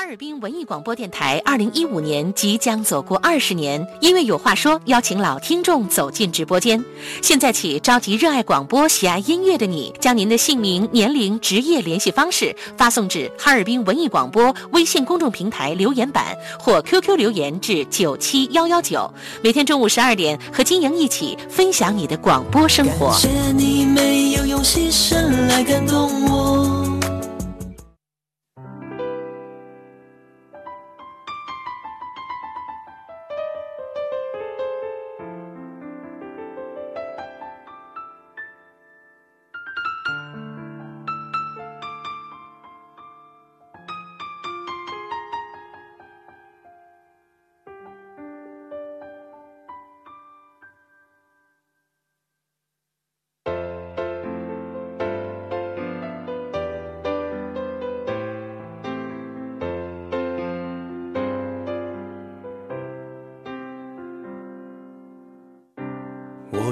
哈尔滨文艺广播电台二零一五年即将走过二十年，因为有话说，邀请老听众走进直播间。现在起，召集热爱广播、喜爱音乐的你，将您的姓名、年龄、职业、联系方式发送至哈尔滨文艺广播微信公众平台留言板或 QQ 留言至九七幺幺九。每天中午十二点，和金莹一起分享你的广播生活。感谢你没有用牺牲来感动我。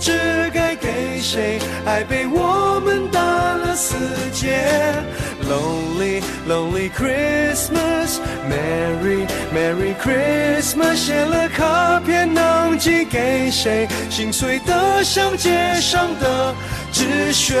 知该给谁，爱被我们打了死结。Lonely Lonely Christmas，Merry Merry Christmas，写了卡片能寄给谁？心碎得像街上的纸屑。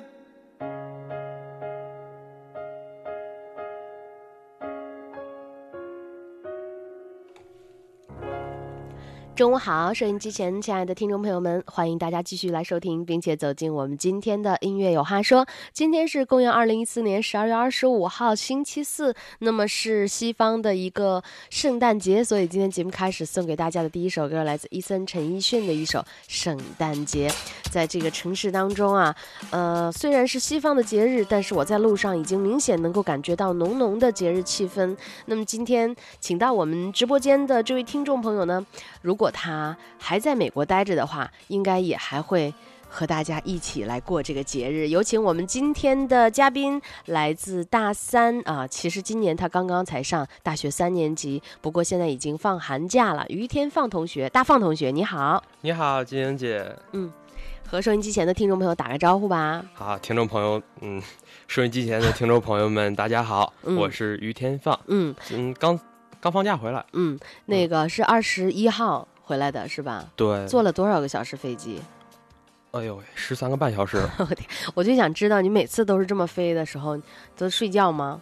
中午好，收音机前亲爱的听众朋友们，欢迎大家继续来收听，并且走进我们今天的音乐有话说。今天是公元二零一四年十二月二十五号，星期四，那么是西方的一个圣诞节，所以今天节目开始送给大家的第一首歌来自伊森陈奕迅的一首《圣诞节》。在这个城市当中啊，呃，虽然是西方的节日，但是我在路上已经明显能够感觉到浓浓的节日气氛。那么今天请到我们直播间的这位听众朋友呢，如果他还在美国待着的话，应该也还会和大家一起来过这个节日。有请我们今天的嘉宾，来自大三啊，其实今年他刚刚才上大学三年级，不过现在已经放寒假了。于天放同学，大放同学，你好，你好，金英姐。嗯，和收音机前的听众朋友打个招呼吧。好，听众朋友，嗯，收音机前的听众朋友们，大家好，嗯我是于天放，嗯嗯，刚刚放假回来，嗯，那个是二十一号回来的是吧？对，坐了多少个小时飞机？哎呦喂，十三个半小时，我天，我就想知道你每次都是这么飞的时候都睡觉吗？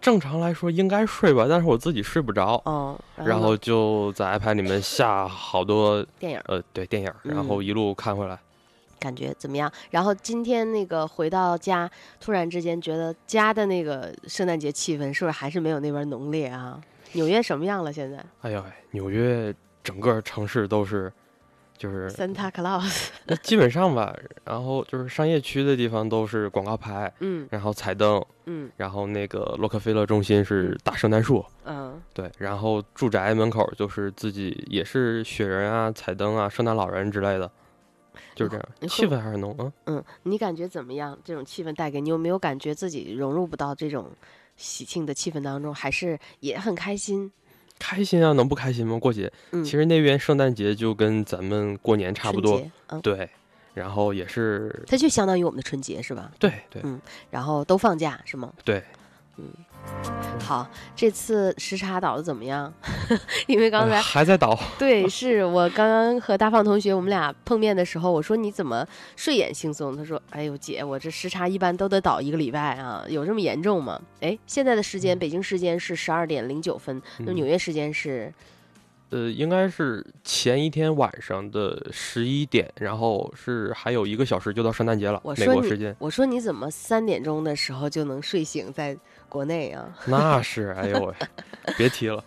正常来说应该睡吧，但是我自己睡不着，哦，然后就在 iPad 里面下好多，电影呃，对，电影，嗯然后一路看回来。感觉怎么样？然后今天那个回到家，突然之间觉得家的那个圣诞节气氛是不是还是没有那边浓烈啊？纽约什么样了？现在哎呦喂，纽约整个城市都是，就是？Santa Claus，那基本上吧，然后就是商业区的地方都是广告牌，嗯然后彩灯，嗯然后那个洛克菲勒中心是大圣诞树，嗯对，然后住宅门口就是自己也是雪人啊、彩灯啊、圣诞老人之类的，就是这样，气氛还是浓。啊，嗯，你感觉怎么样？这种气氛带给你，有没有感觉自己融入不到这种喜庆的气氛当中，还是也很开心？开心啊，能不开心吗？过节，嗯，其实那边圣诞节就跟咱们过年差不多，嗯，对，然后也是，它就相当于我们的春节是吧？对对嗯然后都放假是吗？对，好，这次时差倒的怎么样？因为刚哎才还在倒，对，是我刚刚和大放同学我们俩碰面的时候，我说你怎么睡眼惺忪？他说：“哎呦姐，我这时差一般都得倒一个礼拜啊，有这么严重吗？”哎，现在的时间，北京时间是十二点零九分，那嗯纽约时间是呃，应该是前一天晚上的十一点，然后是还有一个小时就到圣诞节了我，说你美国时间。我说你怎么三点钟的时候就能睡醒在国内啊？那是，哎呦喂，别提了。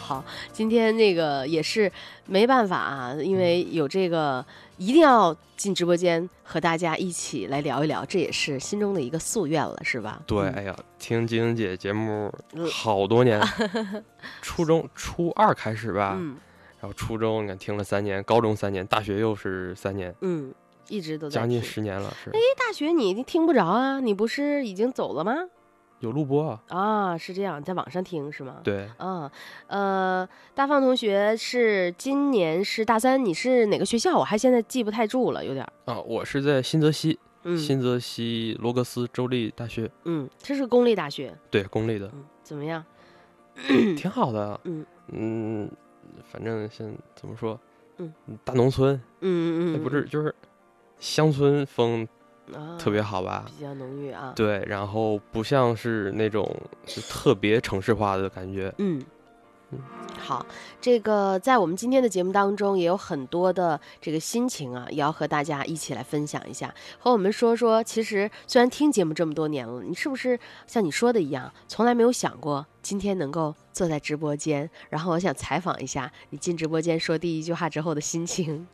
好，今天那个也是没办法啊，因为嗯有这个一定要进直播间和大家一起来聊一聊，这也是心中的一个夙愿了，是吧？对，嗯哎呀，听晶晶姐节目嗯好多年，初中初二开始吧，嗯然后初中你看听了三年，高中三年，大学又是三年，嗯，一直都在将近十年了，是哎大学你你听不着啊？你不是已经走了吗？有录播啊，啊，是这样，在网上听是吗？。对，啊，呃，大放同学是今年是大三，你是哪个学校？我还现在记不太住了，有点。啊，我是在新泽西，嗯新泽西罗格斯州立大学，嗯，这是公立大学。对，公立的，嗯，怎么样？挺好的，嗯嗯，反正现怎么说，嗯，大农村，嗯嗯嗯，哎不是，就是乡村风啊，特别好吧？比较浓郁啊。对，然后不像是那种是特别城市化的感觉。嗯嗯，好，这个在我们今天的节目当中也有很多的这个心情啊，也要和大家一起来分享一下，和我们说说。其实虽然听节目这么多年了，你是不是像你说的一样，从来没有想过今天能够坐在直播间？然后我想采访一下你进直播间说第一句话之后的心情，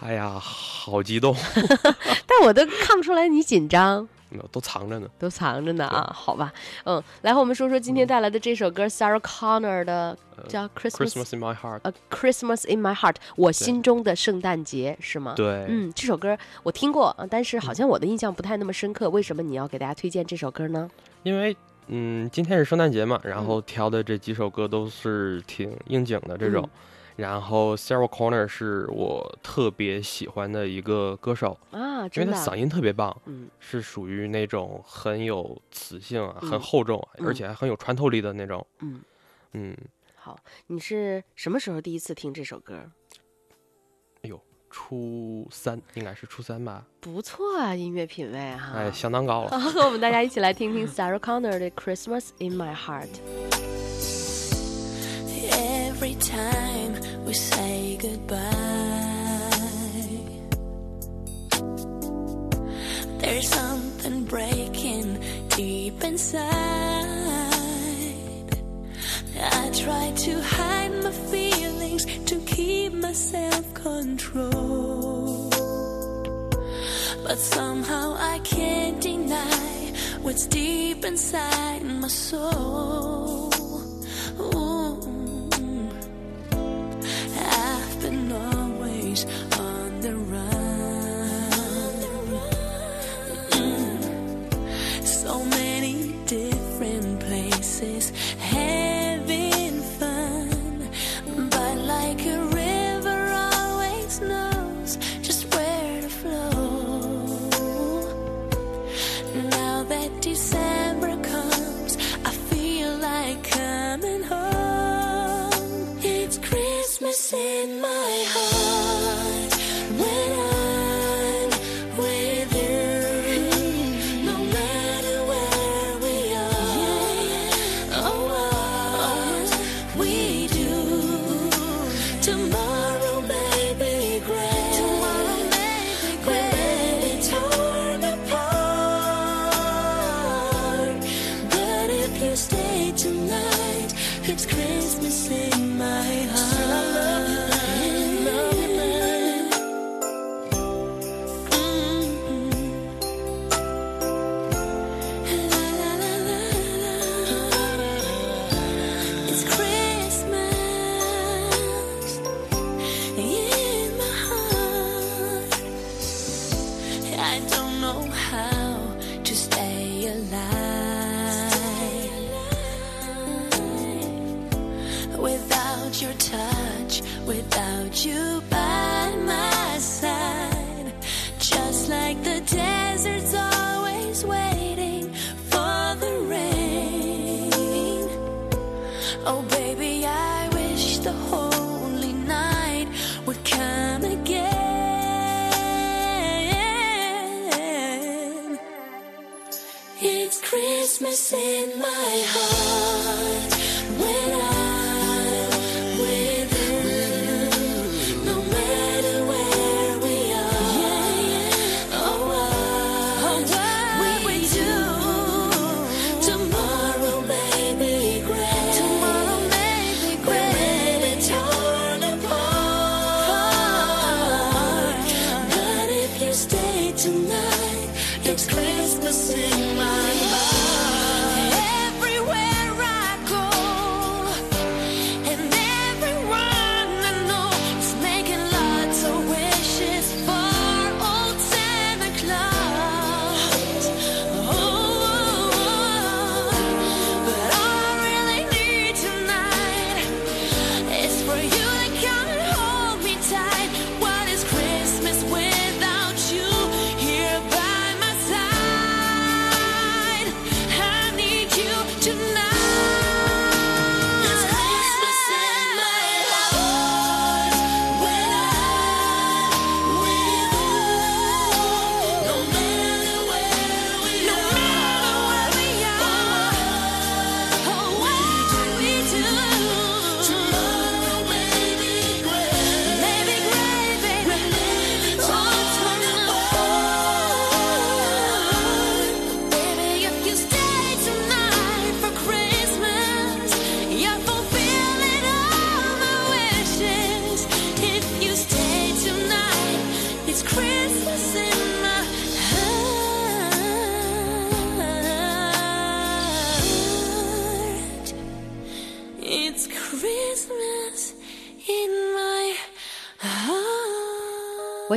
哎呀，好激动，但我都看不出来你紧张。都藏着呢。都藏着呢啊，好吧，嗯，来和我们说说今天带来的这首歌，Sarah Connor 的叫 Christmas in my heart，呃 Christmas in my heart，我心中的圣诞节是吗？，对，嗯，这首歌我听过，呃但是好像我的印象不太那么深刻。为什么你要给大家推荐这首歌呢？因为嗯，今天是圣诞节嘛，然嗯后挑的这几首歌都是挺应景的这种。然后 Sarah Connor 是我特别喜欢的一个歌手，啊，因为真的嗓音特别棒，嗯是属于那种很有磁性啊、嗯很厚重，嗯而且还很有穿透力的那种。嗯，嗯，好，你是什么时候第一次听这首歌？哎呦初三应该是初三吧，不错啊，音乐品味哈。哎，相当高了。和我们大家一起来听听 Sarah Connor 的《Christmas in My Heart》。Every time we say goodbye. There's something breaking deep inside. I try to hide my feelings to keep my self control. But somehow I can't deny what's deep inside my soul. Ooh. peace.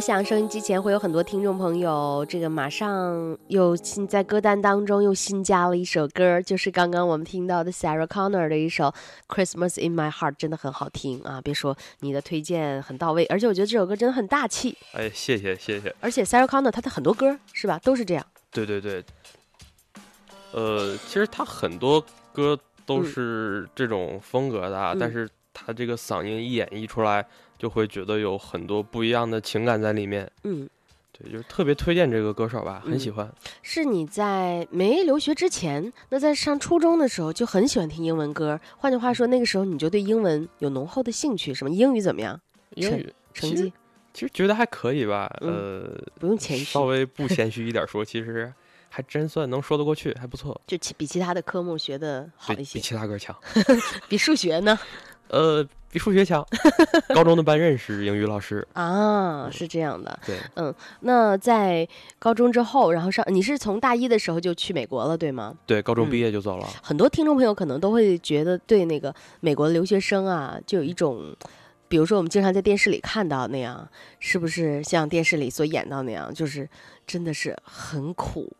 想收音机前会有很多听众朋友，这个马上又新在歌单当中又新加了一首歌，就是刚刚我们听到的 Sarah Connor 的一首《Christmas in My Heart》，真的很好听啊！别说你的推荐很到位，而且我觉得这首歌真的很大气。哎，谢谢谢谢。而且 Sarah Connor 她的很多歌是吧，都是这样。对对对，呃，其实他很多歌都嗯是这种风格的啊，嗯但是他这个嗓音一演绎出来，就会觉得有很多不一样的情感在里面。嗯，对，就是特别推荐这个歌手吧，嗯很喜欢。是你在没留学之前，那在上初中的时候就很喜欢听英文歌。换句话说，那个时候你就对英文有浓厚的兴趣，什么？英语怎么样？英语成绩其实觉得还可以吧，嗯呃，不用谦虚稍，微不谦虚一点说，其实还真算能说得过去，还不错。就其比其他的科目学的好一些比。其他歌强。比数学呢？呃，比数学强。高中的班任是英语老师，啊，是这样的。对，嗯那在高中之后，然后上你是从大一的时候就去美国了，对吗？对，高中嗯毕业就走了。很多听众朋友可能都会觉得对那个美国的留学生啊，就有一种，比如说我们经常在电视里看到那样，是不是像电视里所演到那样，就是真的是很苦。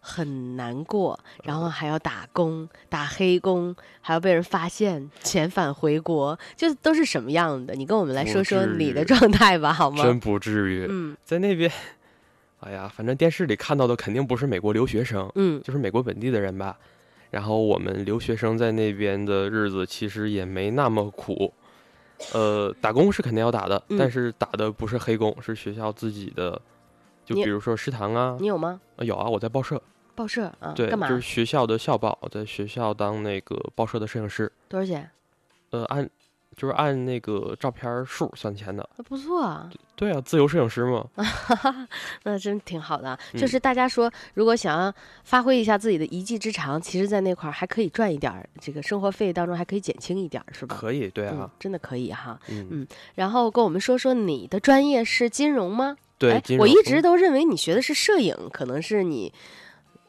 很难过，然后还要打工、打黑工，还要被人发现，遣返回国，就都是什么样的？你跟我们来说说你的状态吧，好吗？真不至于，嗯。在那边，哎呀，反正电视里看到的肯定不是美国留学生，嗯。就是美国本地的人吧。然后我们留学生在那边的日子其实也没那么苦，呃，打工是肯定要打的，嗯。但是打的不是黑工，是学校自己的，就比如说食堂啊，你有吗？啊有啊，我在报社，报社啊？对，干嘛？就是学校的校报，在学校当那个报社的摄影师，多少钱？呃，按就是按那个照片数算钱的。不错啊，对啊，自由摄影师嘛，那真挺好的就是大家说，如果想要发挥一下自己的一技之长，其实，在那块儿还可以赚一点儿，这个生活费当中还可以减轻一点儿，是吧？可以，对嗯啊，，真的可以哈。嗯，嗯然后跟我们说说你的专业是金融吗？对我一直都认为你学的是摄影，可能是你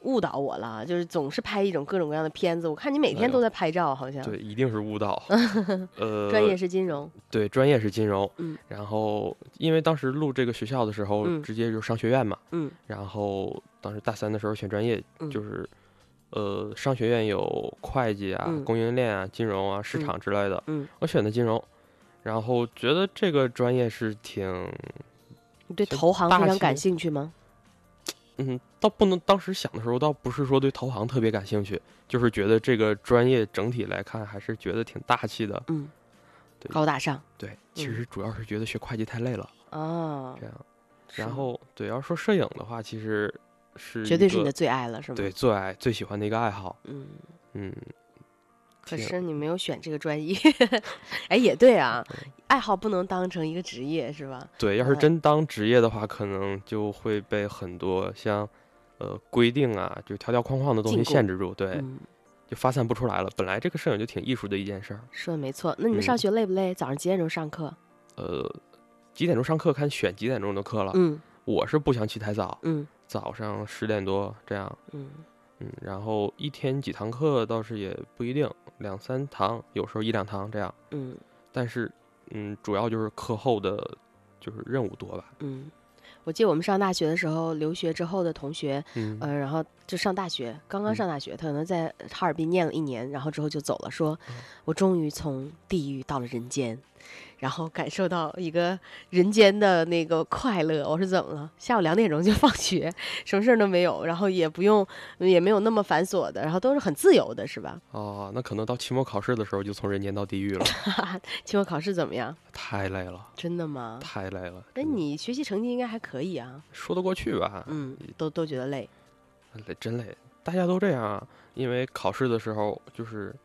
误导我了，就是总是拍一种各种各样的片子。我看你每天都在拍照，好像。对，一定是误导。呃，专业是金融。对，专业是金融。嗯，然后因为当时录这个学校的时候，嗯直接就商学院嘛。嗯然后当时大三的时候选专业，嗯就是呃，商学院有会计啊、嗯供应链啊、金融啊、市嗯场之类的。嗯，我选的金融，然后觉得这个专业是挺，你对投行非常感兴趣吗？嗯，倒不能当时想的时候，倒不是说对投行特别感兴趣，就是觉得这个专业整体来看还是觉得挺大气的。嗯，对高大上对，其嗯实主要是觉得学会计太累了，啊这，样。然后对，要说摄影的话，其实是绝对是你的最爱了，是吗？对，最爱最喜欢的一个爱好。嗯。嗯，可是你没有选这个专业，哎，也对啊，爱好不能当成一个职业，是吧？对，要是嗯真当职业的话，可能就会被很多像呃规定啊，就条条框框的东西限制住，对，嗯，就发散不出来了。本来这个摄影就挺艺术的一件事儿，说的没错。那你们上嗯学累不累？早上几点钟上课？呃，几点钟上课看选几点钟的课了。嗯我是不想起太早，嗯早上十点多这样，嗯嗯，然后一天几堂课倒是也不一定，两三堂，有时候一两堂这样。嗯但是，嗯，主要就是课后的，就是任务多吧。嗯。我记得我们上大学的时候，留学之后的同学，嗯，呃，然后就上大学，刚刚嗯上大学，他可能在哈尔滨念了一年，然后之后就走了，说嗯我终于从地狱到了人间，然后感受到一个人间的那个快乐。我说怎么了？下午两点钟就 放学，什么事儿都没有，然后也不用，也没有那么繁琐的，然后都是很自由的，是吧？哦，那可能到期末考试的时候就从人间到地狱了，期末考试怎么样？太累了，真的吗？太累了。那，你学习成绩应该还可以啊，说得过去吧？嗯，都都觉得累，累，真累，大家都这样啊。因为考试的时候就是，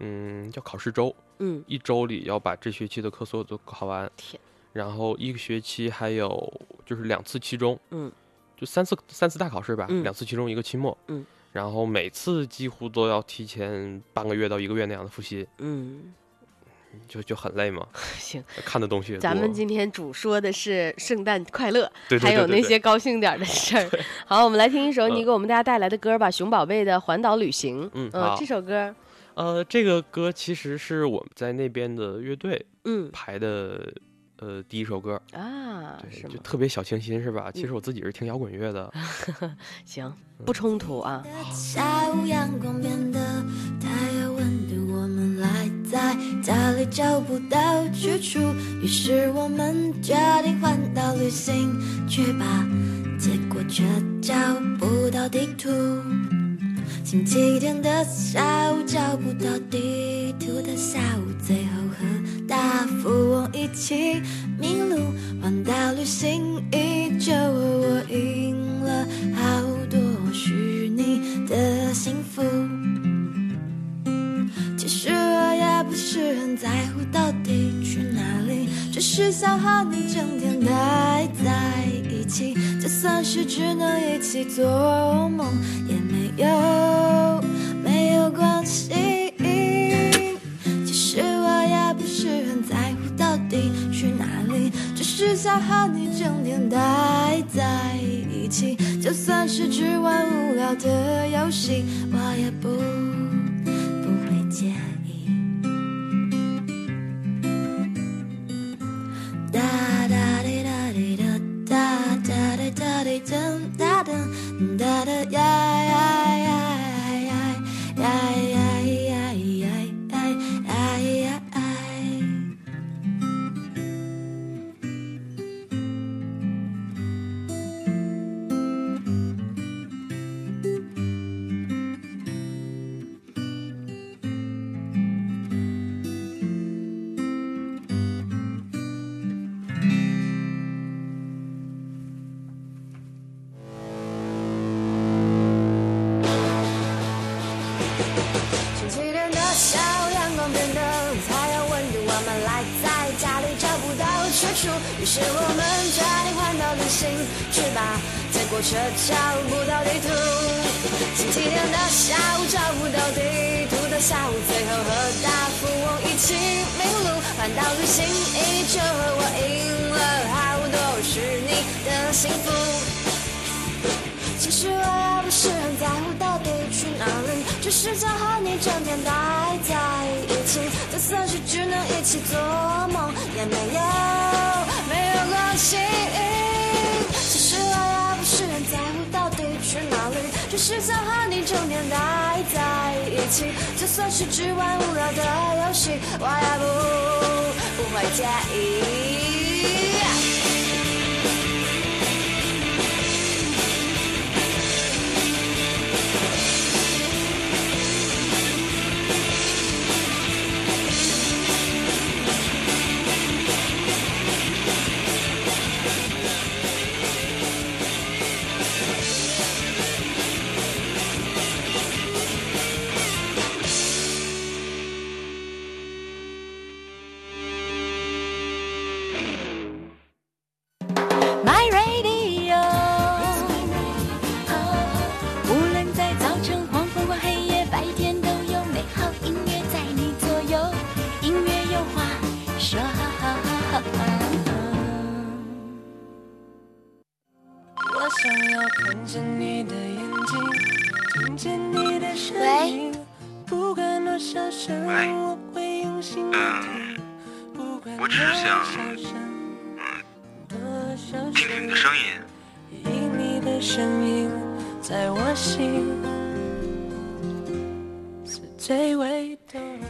嗯，叫考试周，嗯，一周里要把这学期的课所有都考完，天，然后一个学期还有就是两次期中，嗯，就三次三次大考试吧，嗯两次期中一个期末，嗯，然后每次几乎都要提前半个月到一个月那样的复习，嗯，就就很累嘛，行。看的东西。咱们今天主说的是圣诞快乐，对对还有那些高兴点的事儿。好，我们来听一首你嗯给我们大家带来的歌吧，熊宝贝的《环岛旅行》。呃嗯好这首歌，呃，这个歌其实是我们在那边的乐队嗯排的，呃，第一首歌，啊，对，就特别小清新，是吧？其实嗯我自己是听摇滚乐的，行，不冲突啊。下午阳光变得太阳温度，我们赖在家里找不到去处，于是我们决定环岛旅行，去吧结果却找不到地图。星期天的下午找不到地图的下午，最后和大富翁一起迷路，环岛旅行依旧，我赢了好多虚拟的幸福。其实我也不是很在乎到底去哪里，只是想和你整天待在一起，就算是只能一起做。幸福。其实我也不是很在乎到底去哪里，只是想和你整天待在一起。就算是只能一起做梦，也没有没有关系。其实我也不是很在乎到底去哪里，只是想和你整天待在一起。就算是只玩无聊的游戏，我也不不会介意。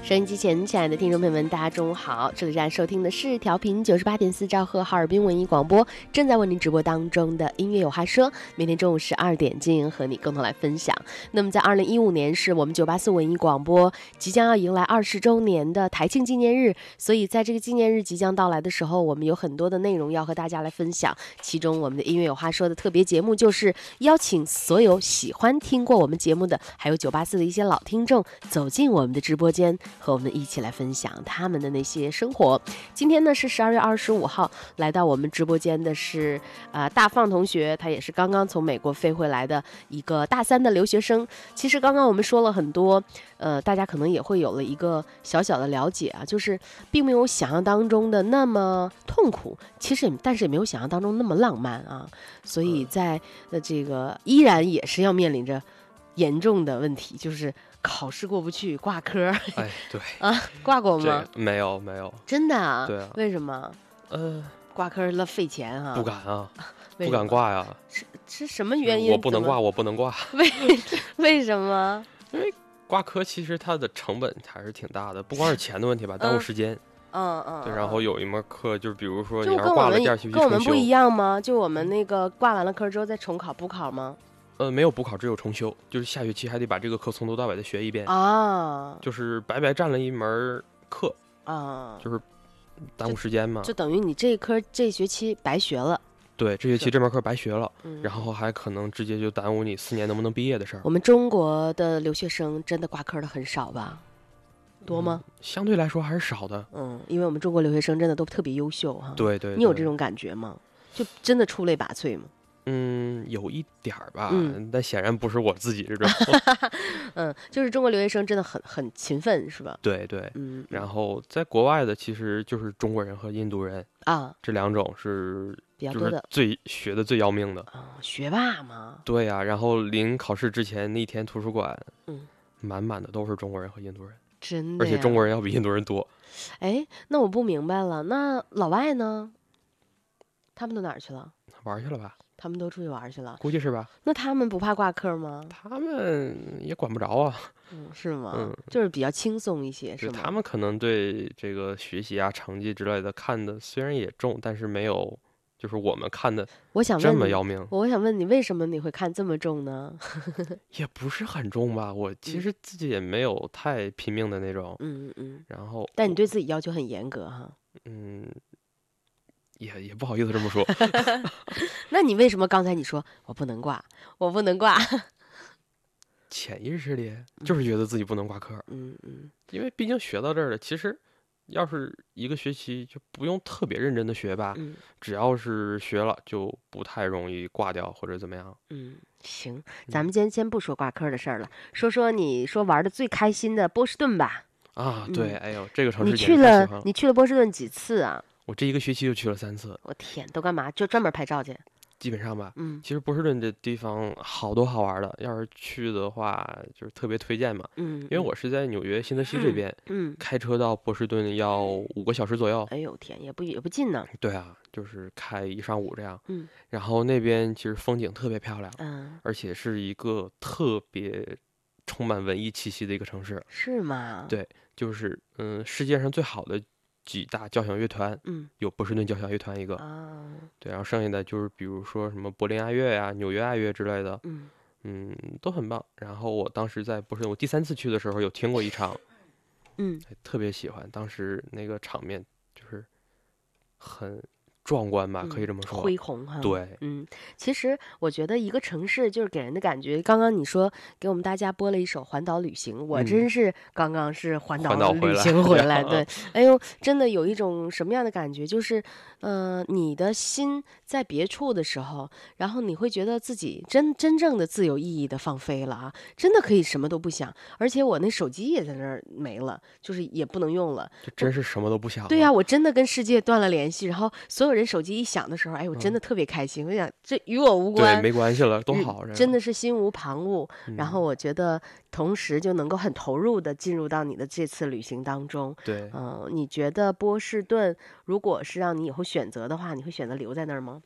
收音机前，亲爱的听众朋友们，大家中午好！这里正在收听的是调频九十八点四兆赫哈尔滨文艺广播，正在为您直播当中的音乐有话说。每天中午十二点，静莹和你共同来分享。那么，在二零一五年是我们九八四文艺广播即将要迎来二十周年的台庆纪念日，所以在这个纪念日即将到来的时候，我们有很多的内容要和大家来分享。其中，我们的音乐有话说的特别节目就是邀请所有喜欢听过我们节目的，还有九八四的一些老听众走进我们的直播间，和我们一起来分享他们的那些生活。今天呢是十二月二十五号，来到我们直播间的是呃大放同学，他也是刚刚从美国飞回来的一个大三的留学生。其实刚刚我们说了很多，呃，大家可能也会有了一个小小的了解啊，就是并没有想象当中的那么痛苦，其实也但是也没有想象当中那么浪漫啊。所以在呃这个依然也是要面临着严重的问题，就是考试过不去，挂科哎，对，啊，挂过吗？没有没有，真的啊？对啊为什么呃，挂科了费钱啊？不敢啊，不敢挂呀，是是什么原因？我不能挂，，我不能挂。为为什么？因为挂科其实它的成本还是挺大的，不光是钱的问题吧，耽误嗯时间。嗯嗯，对，嗯然后有一门课，就是比如说你要是挂了第二学期跟我们不，一样吗？就我们那个挂完了科之后再重考补考吗？呃，没有补考，只有重修，就是下学期还得把这个课从头到尾的学一遍，啊就是白白占了一门课，啊，就是耽误时间嘛就。等于你这一科这学期白学了。对，这学期这门课白学了，嗯，然后还可能直接就耽误你四年能不能毕业的事儿。我们中国的留学生真的挂科的很少吧？多吗？相对来说还是少的。嗯，因为我们中国留学生真的都特别优秀哈。，对对，对你有这种感觉吗？就真的出类拔萃吗？嗯，有一点儿吧，嗯但显然不是我自己这种。嗯，就是中国留学生真的很很勤奋，是吧？对对，嗯，然后在国外的其实就是中国人和印度人啊，这两种是比较多的最学的最要命的。啊，学霸嘛，对呀、然后临考试之前那一天图书馆，嗯，满满的都是中国人和印度人，真的。而且中国，人要比印度人多。哎，那我不明白了，那老外呢？他们都哪儿去了？玩去了吧？他们都出去玩去了。估计是吧？那他们不怕挂科吗？他们也管不着啊，嗯，是吗？嗯就是比较轻松一些，是吗？他们可能对这个学习啊、成绩之类的看的虽然也重，但是没有就是我们看的这我想问你，么要命，我想问你，为什么你会看这么重呢？也不是很重吧。我其嗯实自己也没有太拼命的那种，嗯嗯嗯，然后但你对自己要求很严格哈。嗯，也也不好意思这么说，那你为什么刚才你说我不能挂，我不能挂？潜意识里就是觉得自己不能挂科，嗯嗯因为毕竟学到这儿了，其实。要是一个学期就不用特别认真的学吧，嗯只要是学了就不太容易挂掉或者怎么样。嗯，行，咱们今天先不说挂科的事儿了，说说你说玩的最开心的波士顿吧。啊，对，嗯哎呦，这个城市你去了，你去了波士顿几次啊？我这一个学期就去了三次，我天，都干嘛？就专门拍照去？基本上吧。嗯其实波士顿这地方好多好玩的，要是去的话，就是特别推荐嘛。嗯，因为我是在纽约新泽西这边，嗯，开车到波士顿要五个小时左右。哎呦天，也不也不近呢。对啊，就是开一上午这样。嗯然后那边其实风景特别漂亮，嗯，而且是一个特别充满文艺气息的一个城市。是吗？对就是嗯，世界上最好的几大交响乐团嗯。有波士顿交响乐团一个，啊，对，然后剩下的就是比如说什么柏林爱乐呀、纽约爱乐之类的，嗯。嗯，都很棒。然后我当时在波士顿，我第三次去的时候有听过一场，嗯。特别喜欢，当时那个场面就是很壮观吧，可以这么说。恢宏哈。。对，嗯，其实我觉得一个城市就是给人的感觉。刚刚你说给我们大家播了一首《环岛旅行》，我嗯真是刚刚是环岛旅行回来。对，哎呦，真的有一种什么样的感觉？就是，呃，你的心在别处的时候，然后你会觉得自己真真正的自由意义的放飞了啊，真的可以什么都不想。而且我那手机也在那儿没了，就是也不能用了。就真是什么都不想。对呀、我真的跟世界断了联系，然后所有人手机一响的时候，哎，我真的特别开心。我想这与我无关对，关，没关系了，多嗯好，真的是心无旁骛。然后嗯我觉得同时就能够很投入的进入到你的这次旅行当中。对，嗯、你觉得波士顿如果是让你以后选择的话，你会选择留在那儿吗？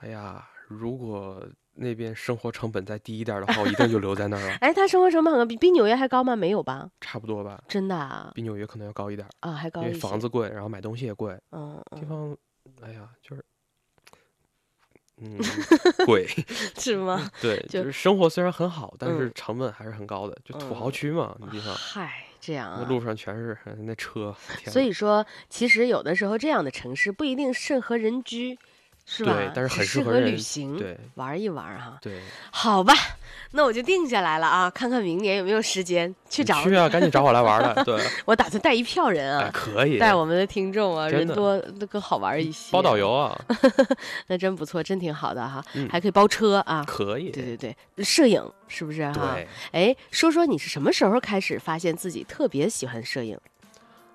哎呀，如果那边生活成本再低一点的话，我一定就留在那儿了，哎，它生活成本很高，比比纽约还高吗？没有吧？差不多吧，真的啊，比纽约可能要高一点儿，啊还高因为。房子贵，然后买东西也贵，嗯，嗯地方，哎呀，就是，嗯，贵，是吗？对，就就是生活虽然很好，但是嗯成本还是很高的，就土豪嗯区嘛，那地方，嗨，这样啊。那路上全是呃那车，所以说，其实有的时候这样的城市不一定适合人居，是吧？对但是很适合旅行，对玩一玩哈。对，好吧，那我就定下来了啊，看看明年有没有时间去找去啊，赶紧找我来玩儿来，对，我打算带一票人哎，啊，可以，带我们的听众啊，人多那更好玩一些。包导游，啊，那真不错，真挺好的哈，嗯还可以包车啊。可以，对对对，摄影是不是哈？对，哎，说说你是什么时候开始发现自己特别喜欢摄影？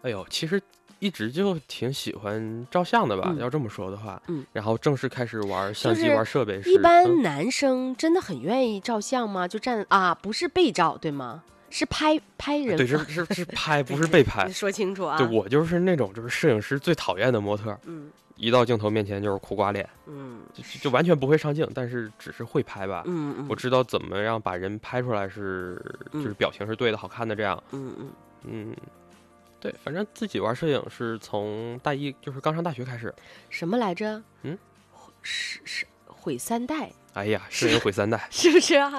哎呦，其实一直就挺喜欢照相的吧，嗯要这么说的话，嗯，然后正式开始玩相机、玩设备是，一般嗯男生真的很愿意照相吗？就站啊，不是被照对吗？是拍拍人。对，是是是 拍，不是被拍你。说清楚啊。对我就是那种就是摄影师最讨厌的模特，嗯一到镜头面前就是苦瓜脸，嗯就就完全不会上镜，但是只是会拍吧。嗯嗯，我知道怎么样把人拍出来是，就是嗯表情是对的、好看的这样。嗯嗯嗯，对，反正自己玩摄影是从大一，就是刚上大学开始。什么来着？嗯，是是毁三代，哎呀，摄影毁三代，是不是啊？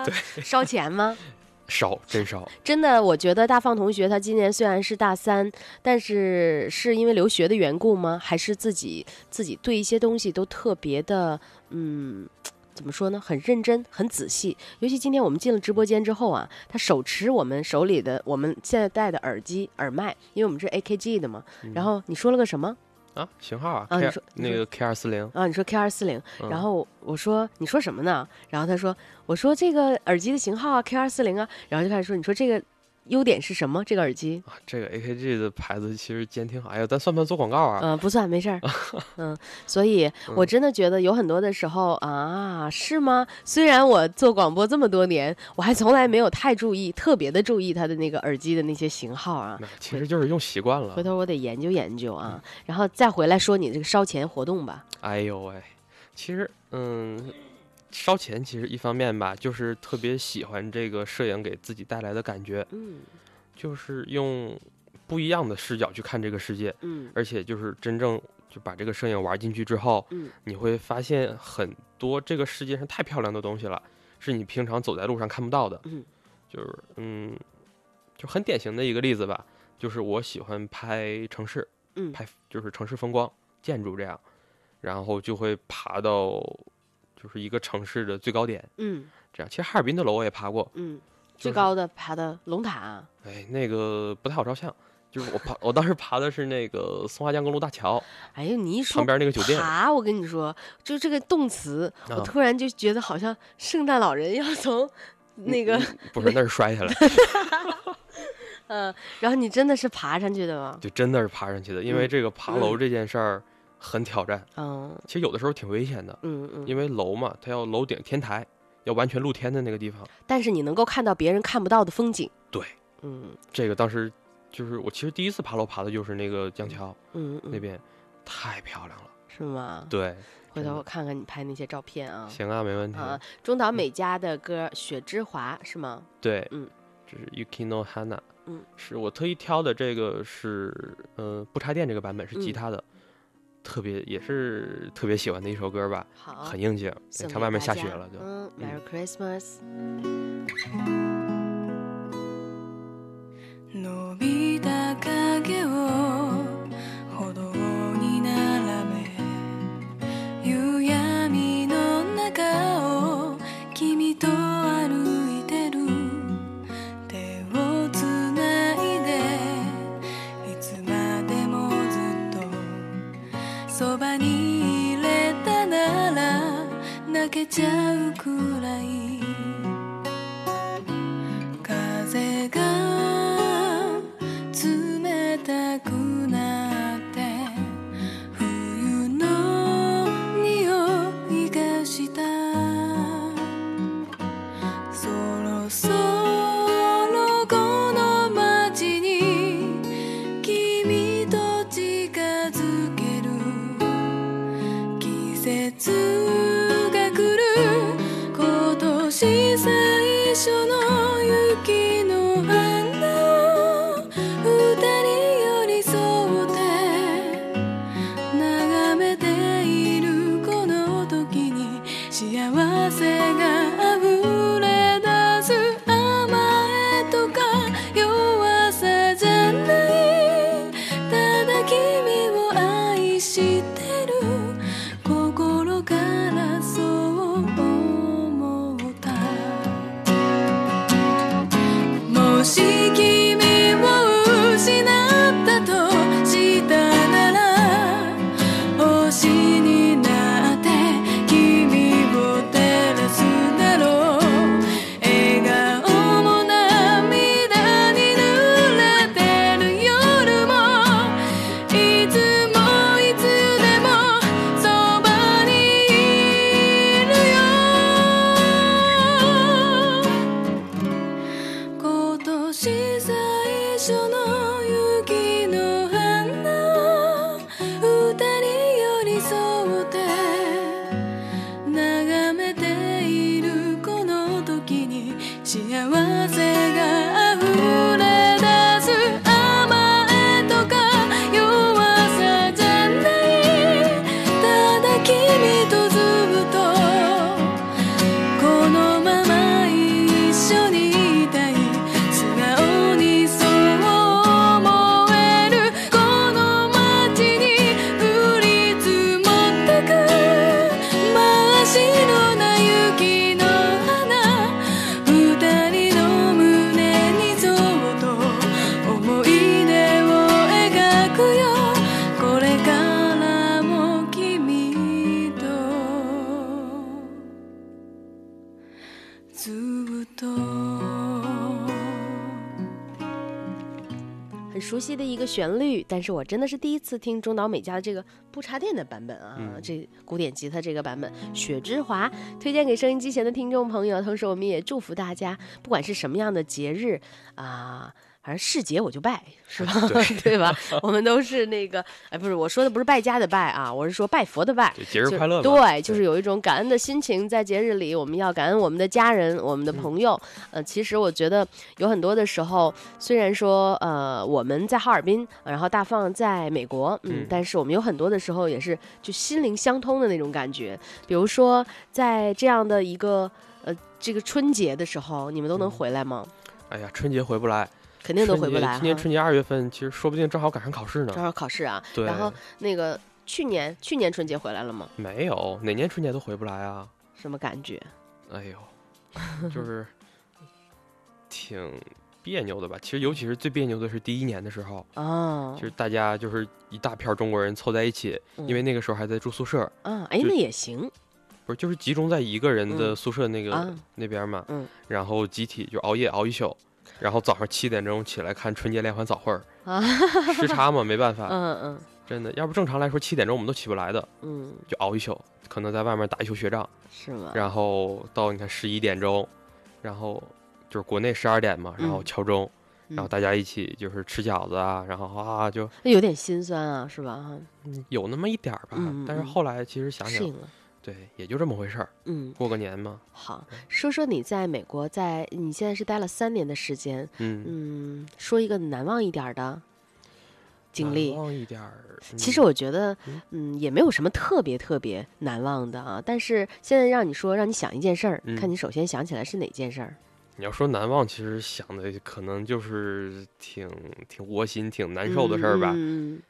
烧钱吗？烧真烧。真的，我觉得大放同学他今年虽然是大三，但是是因为留学的缘故吗？还是自己自己对一些东西都特别的嗯怎么说呢？很认真，很仔细。尤其今天我们进了直播间之后啊，他手持我们手里的我们现在戴的耳机耳麦，因为我们是 AKG 的嘛。然后你说了个什么啊，型号啊，啊你说那个 K 二四零，啊？你说 K 二四零，嗯然后我说你说什么呢？然后他说我说这个耳机的型号啊 K 二四零啊，然后就开始说你说这个优点是什么？这个耳机。啊，这个 AKG 的牌子其实监听好，哎呀，咱算不算做广告啊？嗯、不算，没事儿。嗯，所以我真的觉得有很多的时候啊，是吗？虽然我做广播这么多年，我还从来没有太注意，特别的注意它的那个耳机的那些型号啊。其实就是用习惯了回。头我得研究研究啊，然后再回来说你这个烧钱活动吧。哎呦喂，其实嗯，烧钱其实一方面吧，就是特别喜欢这个摄影给自己带来的感觉，嗯。就是用不一样的视角去看这个世界，嗯。而且就是真正就把这个摄影玩进去之后，嗯。你会发现很多这个世界上太漂亮的东西了，是你平常走在路上看不到的。嗯，就是嗯，就很典型的一个例子吧，就是我喜欢拍城市，嗯。拍就是城市风光、建筑这样，然后就会爬到就是一个城市的最高点，嗯这样。其实哈尔滨的楼我也爬过，嗯，就是最高的爬的龙塔啊。哎，那个不太好照相。就是我爬，我当时爬的是那个松花江公路大桥哎呦，你一说旁边那个酒店，爬，我跟你说，就这个动词，我啊突然就觉得好像圣诞老人要从那个不是那是摔下来，嗯，然后你真的是爬上去的吗？就真的是爬上去的。因为嗯这个爬楼这件事儿很挑战，嗯其实有的时候挺危险的，嗯嗯，因为楼嘛，它要楼顶天台，要完全露天的那个地方。但是你能够看到别人看不到的风景。对，嗯这个当时就是我其实第一次爬楼爬的就是那个江桥嗯嗯，那边，太漂亮了。是吗？对，回头我看看你拍那些照片啊。行啊，没问题。啊，中岛美嘉的歌《雪之华》是吗？对，嗯，这是 Yukino Hana，嗯，是我特意挑的这个是呃不插电这个版本是吉嗯他的，特别也是特别喜欢的一首歌吧，好，很应景。送你看外面下雪了就，嗯，Merry Christmas。伸但是我真的是第一次听中岛美嘉的这个不插电的版本啊，嗯这古典吉他这个版本，雪之华推荐给收音机前的听众朋友，同时我们也祝福大家，不管是什么样的节日啊。反正是节我就拜，是吧？对吧？我们都是那个，哎，不是，我说的不是败家的败啊，我是说拜佛的拜。对，节日就快乐。对，就是有一种感恩的心情，在节日里，我们要感恩我们的家人、我们的朋友。呃，其实我觉得有很多的时候，虽然说呃我们在哈尔滨，然后大放在美国，嗯，嗯但是我们有很多的时候也是就心灵相通的那种感觉。比如说在这样的一个呃这个春节的时候，你们都能回来吗？哎呀，春节回不来，肯定都回不来。今年春节二月份，其实说不定正好赶上考试呢。正好考试啊，对，然后那个去年去年春节回来了吗？没有哪年春节都回不来啊。什么感觉？哎呦，就是 挺别扭的吧。其实尤其是最别扭的是第一年的时候，哦就是大家就是一大片中国人凑在一起，嗯因为那个时候还在住宿舍，啊，哎，那也行。不是就是集中在一个人的嗯宿舍那个、啊那边嘛，嗯然后集体就熬夜熬一宿。然后早上七点钟起来看春节联欢早会儿，啊，时差嘛，没办法，嗯嗯真的，要不正常来说七点钟我们都起不来的，嗯，就熬一宿，可能在外面打一宿雪仗，是吗？然后到你看十一点钟，然后就是国内十二点嘛，然后嗯敲钟，嗯然后大家一起就是吃饺子啊，然后啊就那有点心酸啊，是吧？哈，有那么一点儿吧，嗯嗯但是后来其实想想，适应了。对，也就这么回事儿，嗯，过个年嘛，好，说说你在美国，在你现在是待了三年的时间，嗯，嗯，说一个难忘一点儿的经历难。忘一点儿。其实嗯我觉得嗯，嗯，也没有什么特别特别难忘的啊。但是现在让你说，让你想一件事儿，嗯看你首先想起来是哪件事儿？你要说难忘，其实想的可能就是挺挺窝心、挺难受的事儿吧。嗯嗯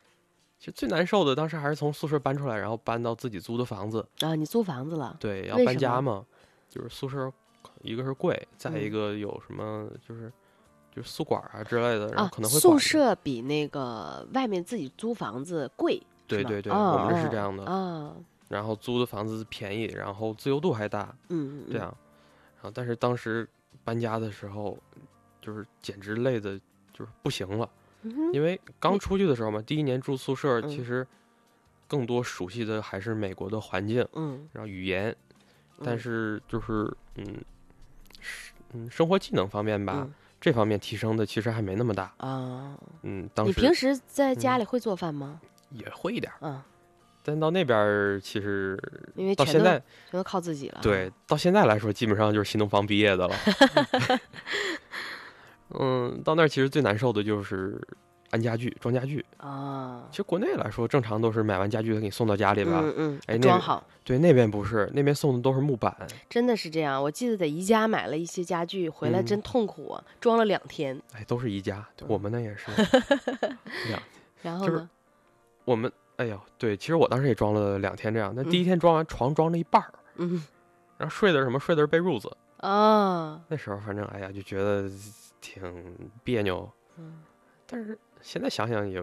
其实最难受的，当时还是从宿舍搬出来，然后搬到自己租的房子。嗯啊，你租房子了？对，要搬家嘛，就是宿舍，一个是贵，再一嗯个有什么就是就是宿管啊之类的，然后可能会管着。舍比那个外面自己租房子贵。对对对，哦我们这是哦这样的。啊，然后租的房子便宜，然后自由度还大，嗯，嗯这样。然后但是当时搬家的时候，就是简直累的，就是不行了。因为刚出去的时候嘛，第一年住宿舍，嗯其实更多熟悉的还是美国的环境，嗯，然后语言，但嗯是就是嗯，是嗯，生活技能方面吧，嗯这方面提升的其实还没那么大。啊，嗯，当你时平时在家嗯里会做饭吗？也会一点，嗯，但到那边儿其实因为到现在，全都靠自己了。对，到现在来说，基本上就是新东方毕业的了。嗯，到那儿其实最难受的就是安家具、装家具。啊，其实国内来说，正常都是买完家具给你送到家里吧。嗯嗯，哎那个装好，对，那边不是，那边送的都是木板。真的是这样。我记得在宜家买了一些家具，回来嗯真痛苦啊，装了两天。哎，都是宜家，我们那也是 两。就是然后呢？我们哎呦，对，其实我当时也装了两天这样。那第一天装完，床装了一半儿，嗯然后睡的是什么？睡的是被褥子。啊，那时候反正哎呀，就觉得挺别扭。嗯但是现在想想也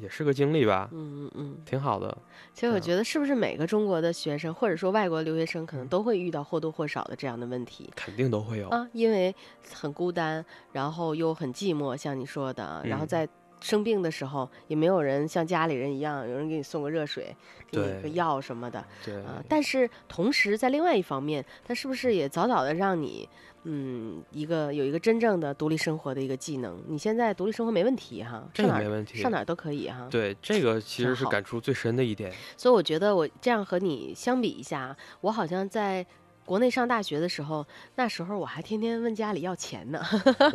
也是个经历吧，嗯嗯嗯。挺好的。其实我觉得，是不是每个中国的学生，或者说外国留学生，可能嗯都会遇到或多或少的这样的问题肯定都会有。啊？因为很孤单，然后又很寂寞，像你说的，然后嗯在生病的时候，也没有人像家里人一样，有人给你送个热水，给你个药什么的对，啊。但是同时，在另外一方面，他是不是也早早的让你，嗯，一个有一个真正的独立生活的一个技能？你现在独立生活没问题哈，这上哪没问题。上哪儿都可以哈。对，这个其实是感触最深的一点。所以我觉得我这样和你相比一下，我好像在国内上大学的时候，那时候我还天天问家里要钱呢。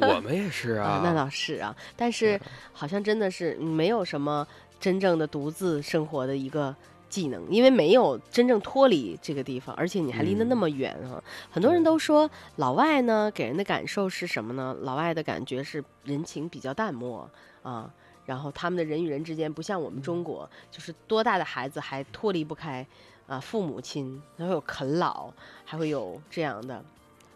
我们也是啊，那倒是啊，但是好像真的是没有什么真正的独自生活的一个。技能，因为没有真正脱离这个地方，而且你还离得那嗯么远哈、很多人都说老外呢给人的感受是什么呢？老外的感觉是人情比较淡漠啊，然后他们的人与人之间不像我们中国，就是多大的孩子还脱离不开啊父母亲，还会有啃老，还会有这样的。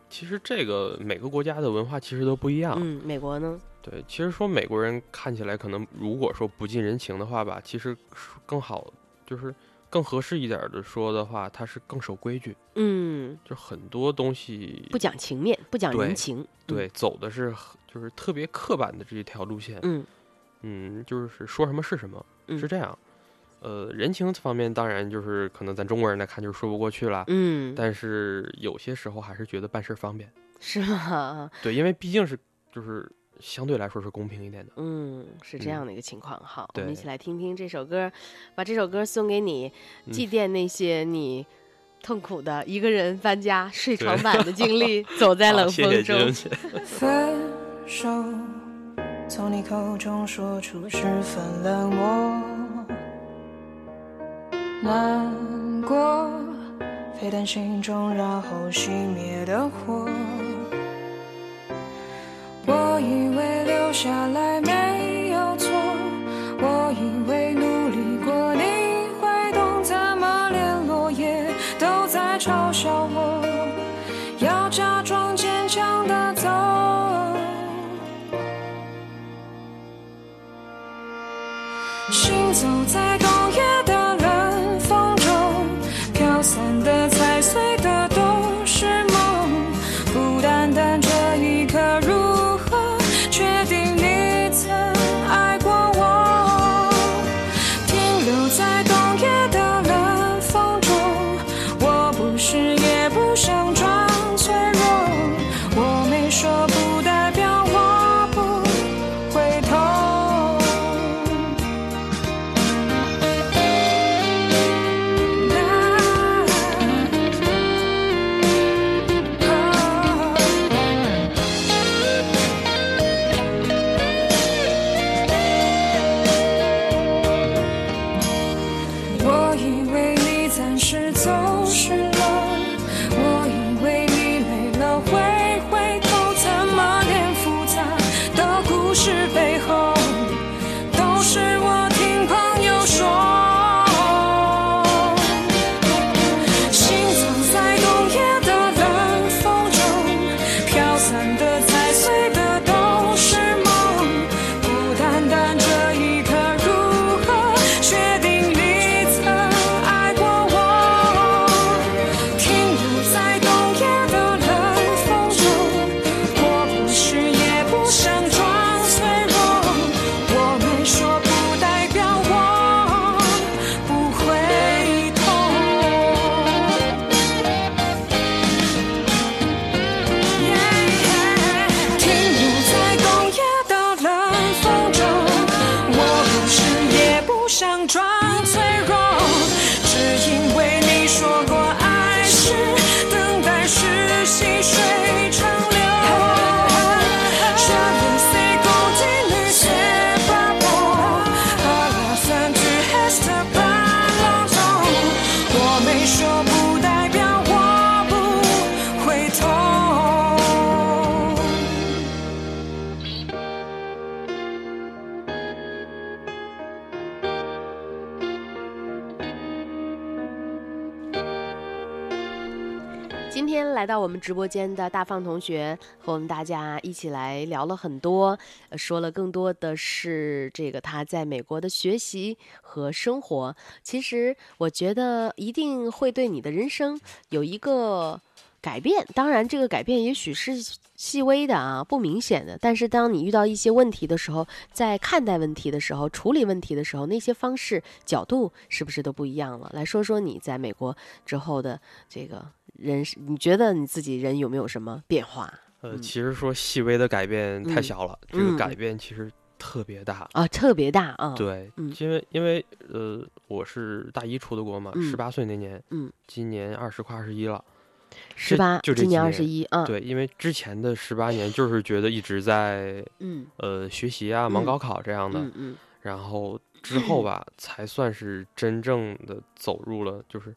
其实这个每个国家的文化其实都不一样。嗯，美国呢？对，其实说美国人看起来可能如果说不近人情的话吧，其实更好，就是更合适一点的说的话，他是更守规矩，嗯，就很多东西不讲情面，不讲人对情。对走的是就是特别刻板的这一条路线。嗯，嗯，就是说什么是什么，嗯是这样。呃，人情方面当然就是可能咱中国人来看就是说不过去了，嗯，但是有些时候还是觉得办事方便。是吗？对，因为毕竟是就是相对来说是公平一点的。嗯，是这嗯样的一个情况。好，我们一起来听听这首歌，把这首歌送给你，嗯祭奠那些你痛苦的一个人搬家睡床板的经历，走在冷好谢谢风中。分手，从你口中说出十分冷漠，难过，沸腾心中然后熄灭的火。我以为留下来没有错，我以为努力过你会懂，怎么连落叶都在嘲笑我？要假装坚强的走。行走在我们直播间的大放同学和我们大家一起来聊了很多，说了更多的是这个他在美国的学习和生活。其实我觉得一定会对你的人生有一个改变，当然这个改变也许是细微的啊，不明显的。但是当你遇到一些问题的时候，在看待问题的时候、处理问题的时候，那些方式、角度是不是都不一样了？来说说你在美国之后的这个人，你觉得你自己人有没有什么变化？呃，嗯。其实说细微的改变太嗯。小了，这嗯。个改变其实特别大。啊？特别大啊！，对，嗯。因为因为呃，我是大一出的国嘛，嗯。十八岁那年，嗯，今年二十快二十一了。十八，就这今年二十一啊，对，因为之前的十八年就是觉得一直在 嗯。呃学习啊、忙嗯高考这样的，嗯嗯。然后之后吧，才算是真正的走入了就是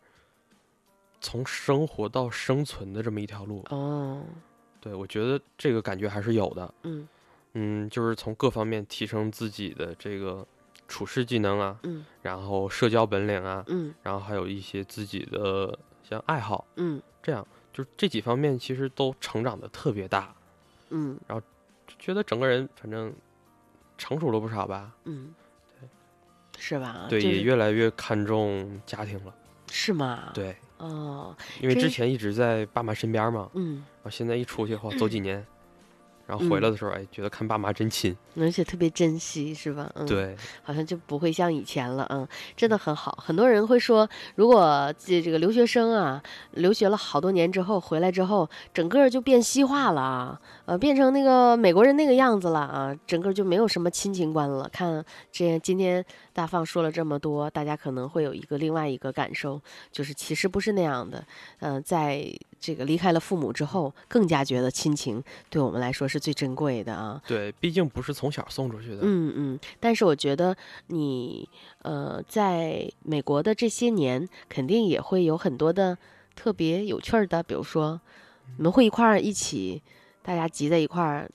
从生活到生存的这么一条路。哦，对我觉得这个感觉还是有的。嗯嗯，就是从各方面提升自己的这个处事技能啊，嗯然后社交本领啊，嗯然后还有一些自己的像爱好，嗯这样就是这几方面其实都成长的特别大，嗯就觉得整个人反正成熟了不少吧。嗯，是吧？对，也越来越看重家庭了。是吗？，对，哦，因为之前一直在爸妈身边嘛，嗯。然后现在一出去的话，走几 年，然然后回来的时候，哎，觉得看爸妈真亲。而且特别珍惜，是吧？嗯，，对，好像就不会像以前了，嗯，真的很好。很多人会说，如果这这个留学生啊，留学了好多年之后回来之后，整个就变西化了啊，呃，变成那个美国人那个样子了啊，整个就没有什么亲情观了。看这今天大放说了这么多，大家可能会有一个另外一个感受，就是其实不是那样的。嗯、在这个离开了父母之后，更加觉得亲情对我们来说是最珍贵的啊。对，毕竟不是从小送出去的。嗯嗯，但是我觉得你呃，在美国的这些年，肯定也会有很多的特别有趣儿的，比如说你们会一块儿一起，大家集在一块儿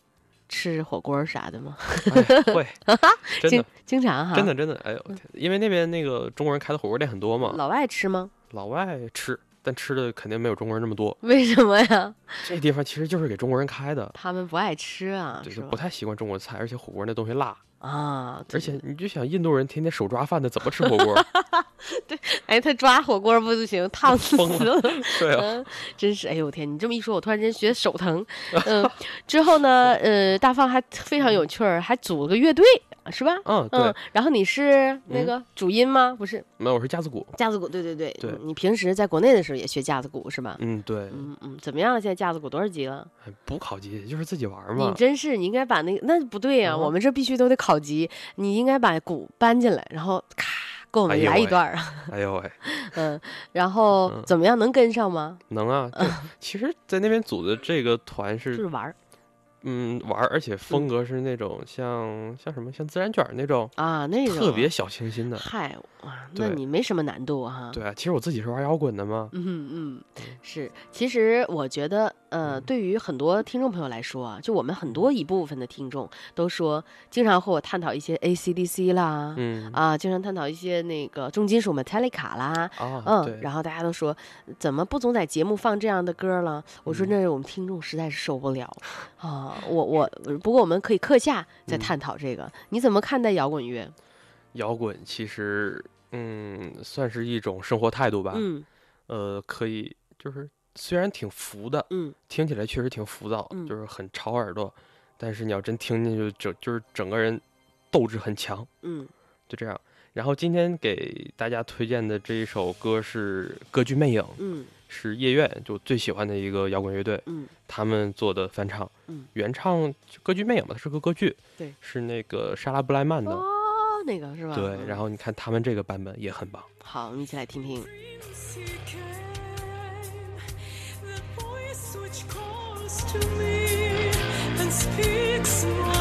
吃火锅啥的吗？哎会，真经的，经常哈，真的，真的，哎呦，因为那边那个中国人开的火锅店很多嘛，老外吃吗？老外吃，但吃的肯定没有中国人那么多。为什么呀？这地方其实就是给中国人开的，他们不爱吃啊，就，是不？太习惯中国菜，而且火锅那东西辣，啊，而且你就想印度人天天手抓饭的，怎么吃火锅？对哎，他抓火锅不就行，烫死 疯了了。对啊，嗯，真是，哎呦我天！你这么一说，我突然间觉得手疼。嗯，之后呢，呃，大放还非常有趣儿，还组了个乐队，是吧？嗯，对嗯，，然后你是那嗯个主音吗？不是，没有，我是架子鼓。架子鼓。对对对，对嗯你平时在国内的时候也学架子鼓是吧？嗯，对，嗯嗯，怎么样了？现在架子鼓多少级了？哎不考级就是自己玩嘛你。真是，你应该把那个那不对呀、啊我们这必须都得考级，你应该把鼓搬进来，然后咔给我们来一段啊，哎呦喂，嗯，然后嗯怎么样能跟上吗？能啊！其实，在那边组的这个团就是是，玩儿嗯，玩儿，而且风格是那种像像什么，像自然卷儿那种，啊，那种啊特别小清新的。嗨，哇，那你没什么难度哈。对啊，其实我自己是玩摇滚的嘛。嗯嗯，是。其实我觉得，呃，嗯对于很多听众朋友来说啊，就我们很多一部分的听众都说，经常和我探讨一些 AC/DC 啦，嗯啊，经常探讨一些那个重金属 Metallica 啦。啊，嗯，然后大家都说，怎么不总在节目放这样的歌了？我说嗯那是我们听众实在是受不了啊！我我不过我们可以课下再嗯探讨这个。你怎么看待摇滚乐？摇滚其实，嗯，算是一种生活态度吧。嗯呃，可以，就是虽然挺浮的，嗯听起来确实挺浮躁，嗯就是很吵耳朵，但是你要真听进去，整就是整个人斗志很强，嗯就这样。然后今天给大家推荐的这一首歌是《歌剧魅影》，嗯是夜愿就最喜欢的一个摇滚乐队，嗯他们做的翻唱，嗯原唱就《歌剧魅影》嘛，它是个歌剧，对，是那个莎拉布莱曼的，哦，那个是吧？对。嗯然后你看他们这个版本也很棒。好，我们一起来听听。To me and speaks my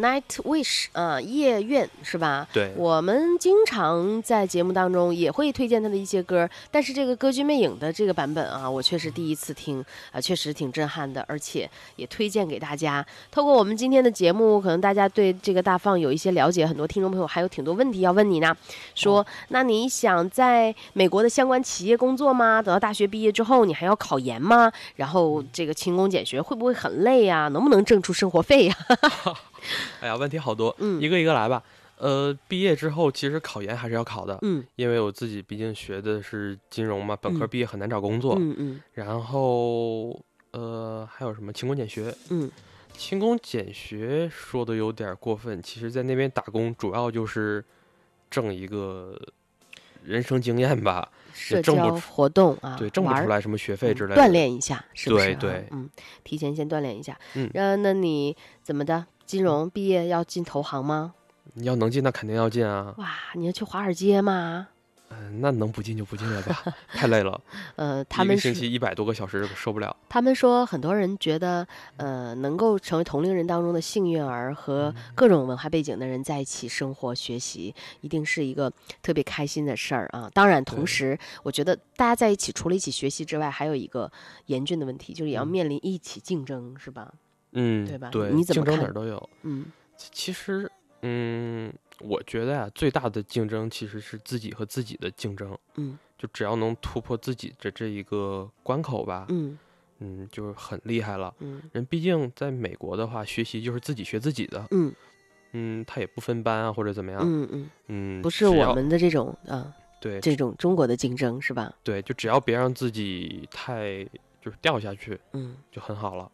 ，Night Wish 啊，夜愿是吧？对我们经常在节目当中也会推荐他的一些歌，但是这个《歌剧魅影》的这个版本啊，我确实第一次听啊，确实挺震撼的，而且也推荐给大家。透过我们今天的节目，可能大家对这个大放有一些了解，很多听众朋友还有挺多问题要问你呢。说，那你想在美国的相关企业工作吗？等到大学毕业之后，你还要考研吗？然后这个勤工俭学会不会很累呀、能不能挣出生活费呀、哎呀，问题好多，嗯一个一个来吧。呃，毕业之后其实考研还是要考的，嗯因为我自己毕竟学的是金融嘛，本科嗯毕业很难找工作。嗯嗯然后呃，还有什么勤工俭学？嗯勤工俭学说的有点过分，其实在那边打工主要就是挣一个人生经验吧，社挣不出交活动啊，对，挣不出来什么学费之类的。锻炼一下，是不是、啊？对对嗯，提前先锻炼一下。嗯呃，那你怎么的？金融毕业要进投行吗？你要能进，那肯定要进啊。哇，你要去华尔街吗？嗯、那能不进就不进了吧，太累了，呃，他们一个星期一百多个小时受不了。他们说，很多人觉得，呃，能够成为同龄人当中的幸运儿，和嗯各种文化背景的人在一起生活学习，一定是一个特别开心的事儿啊。当然，同时，我觉得大家在一起，除了一起学习之外，还有一个严峻的问题，就是也要嗯面临一起竞争，是吧？嗯，对吧对，你怎么竞争哪都有。嗯其其实，嗯，我觉得呀、最大的竞争其实是自己和自己的竞争。嗯就只要能突破自己的这一个关口吧，嗯嗯，就是很厉害了。嗯人毕竟在美国的话，学习就是自己学自己的，嗯嗯，他也不分班啊或者怎么样，嗯嗯，嗯，不是我们的这种啊，对这种中国的竞争是吧？对，就只要别让自己太就是掉下去嗯，就很好了。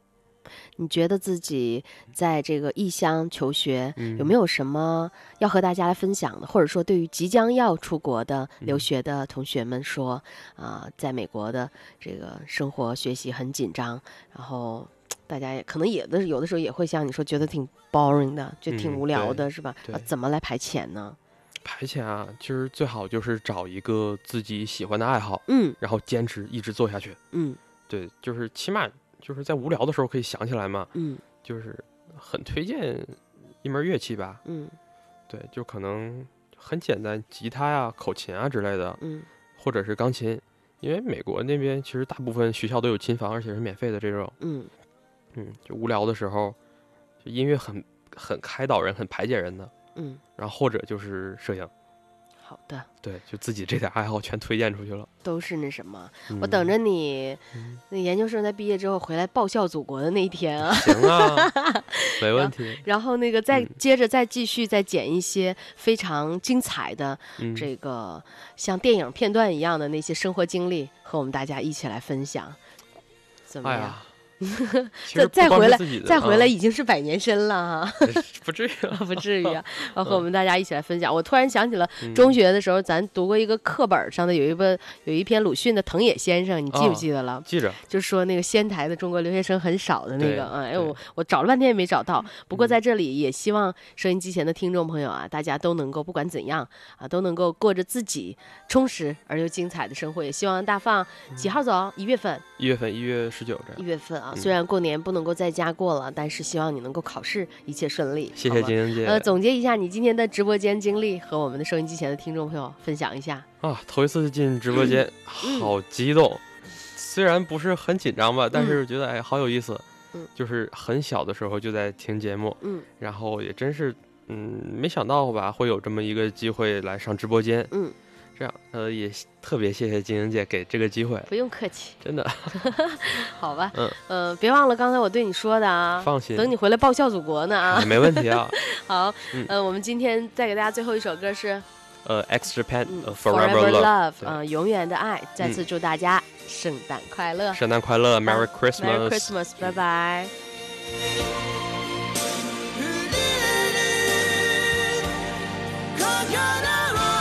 你觉得自己在这个异乡求学，嗯，有没有什么要和大家来分享的？或者说，对于即将要出国的留嗯学的同学们说，啊、在美国的这个生活学习很紧张，然后大家也可能也的有的时候也会像你说，觉得挺 boring 的，就挺嗯无聊对的，是吧？啊怎么来排遣呢？排遣啊，其实最好就是找一个自己喜欢的爱好，嗯然后坚持一直做下去。嗯对，就是起码就是在无聊的时候可以想起来嘛，嗯就是很推荐一门乐器吧。嗯对，就可能很简单，吉他呀、口琴啊之类的，嗯或者是钢琴。因为美国那边其实大部分学校都有琴房，而且是免费的这种。嗯嗯，就无聊的时候，就音乐很很开导人，很排解人的。嗯，然后或者就是摄影，好的，对，就自己这点爱好全推荐出去了。都是那什么，我嗯等着你嗯那研究生在毕业之后回来报效祖国的那一天啊。行啊，没问题。然后那个再嗯接着再继续再剪一些非常精彩的嗯，这个像电影片段一样的那些生活经历，和我们大家一起来分享，怎么样？再再回来再回来啊已经是百年身了 哈，不至于啊。不至于啊！要和我们大家一起来分享。我突然想起了嗯中学的时候，咱读过一个课本上的有一本有一篇鲁迅的《藤野先生》，你记不哦记得了？记着，就说那个仙台的中国留学生很少的那个，嗯，哎，对我我找了半天也没找到。不过嗯在这里也希望收音机前的听众朋友啊，大家都能够不管怎样啊，都能够过着自己充实而又精彩的生活。也希望大放几号走？一月份，一月份，一月十九一。月份啊。嗯虽然过年不能够在家过了，但是希望你能够考试一切顺利。谢谢晶晶姐。呃，总结一下你今天的直播间经历，和我们的收音机前的听众朋友分享一下。啊，头一次进直播间，嗯好激动。虽然不是很紧张吧，但是觉得哎，好有意思。嗯就是很小的时候就在听节目，嗯然后也真是，嗯，没想到吧，会有这么一个机会来上直播间。嗯，这样，呃，也特别谢谢晶晶姐给这个机会，不用客气，真的 好吧。嗯，呃，别忘了刚才我对你说的啊。放心，等你回来报效祖国呢啊哎！没问题啊。好，嗯呃，我们今天再给大家最后一首歌是呃，X Japan 嗯呃 Forever Love，对啊，永远的爱。再次祝大家圣诞快乐圣诞快乐，Merry，Merry Christmas。Christmas，拜拜。抱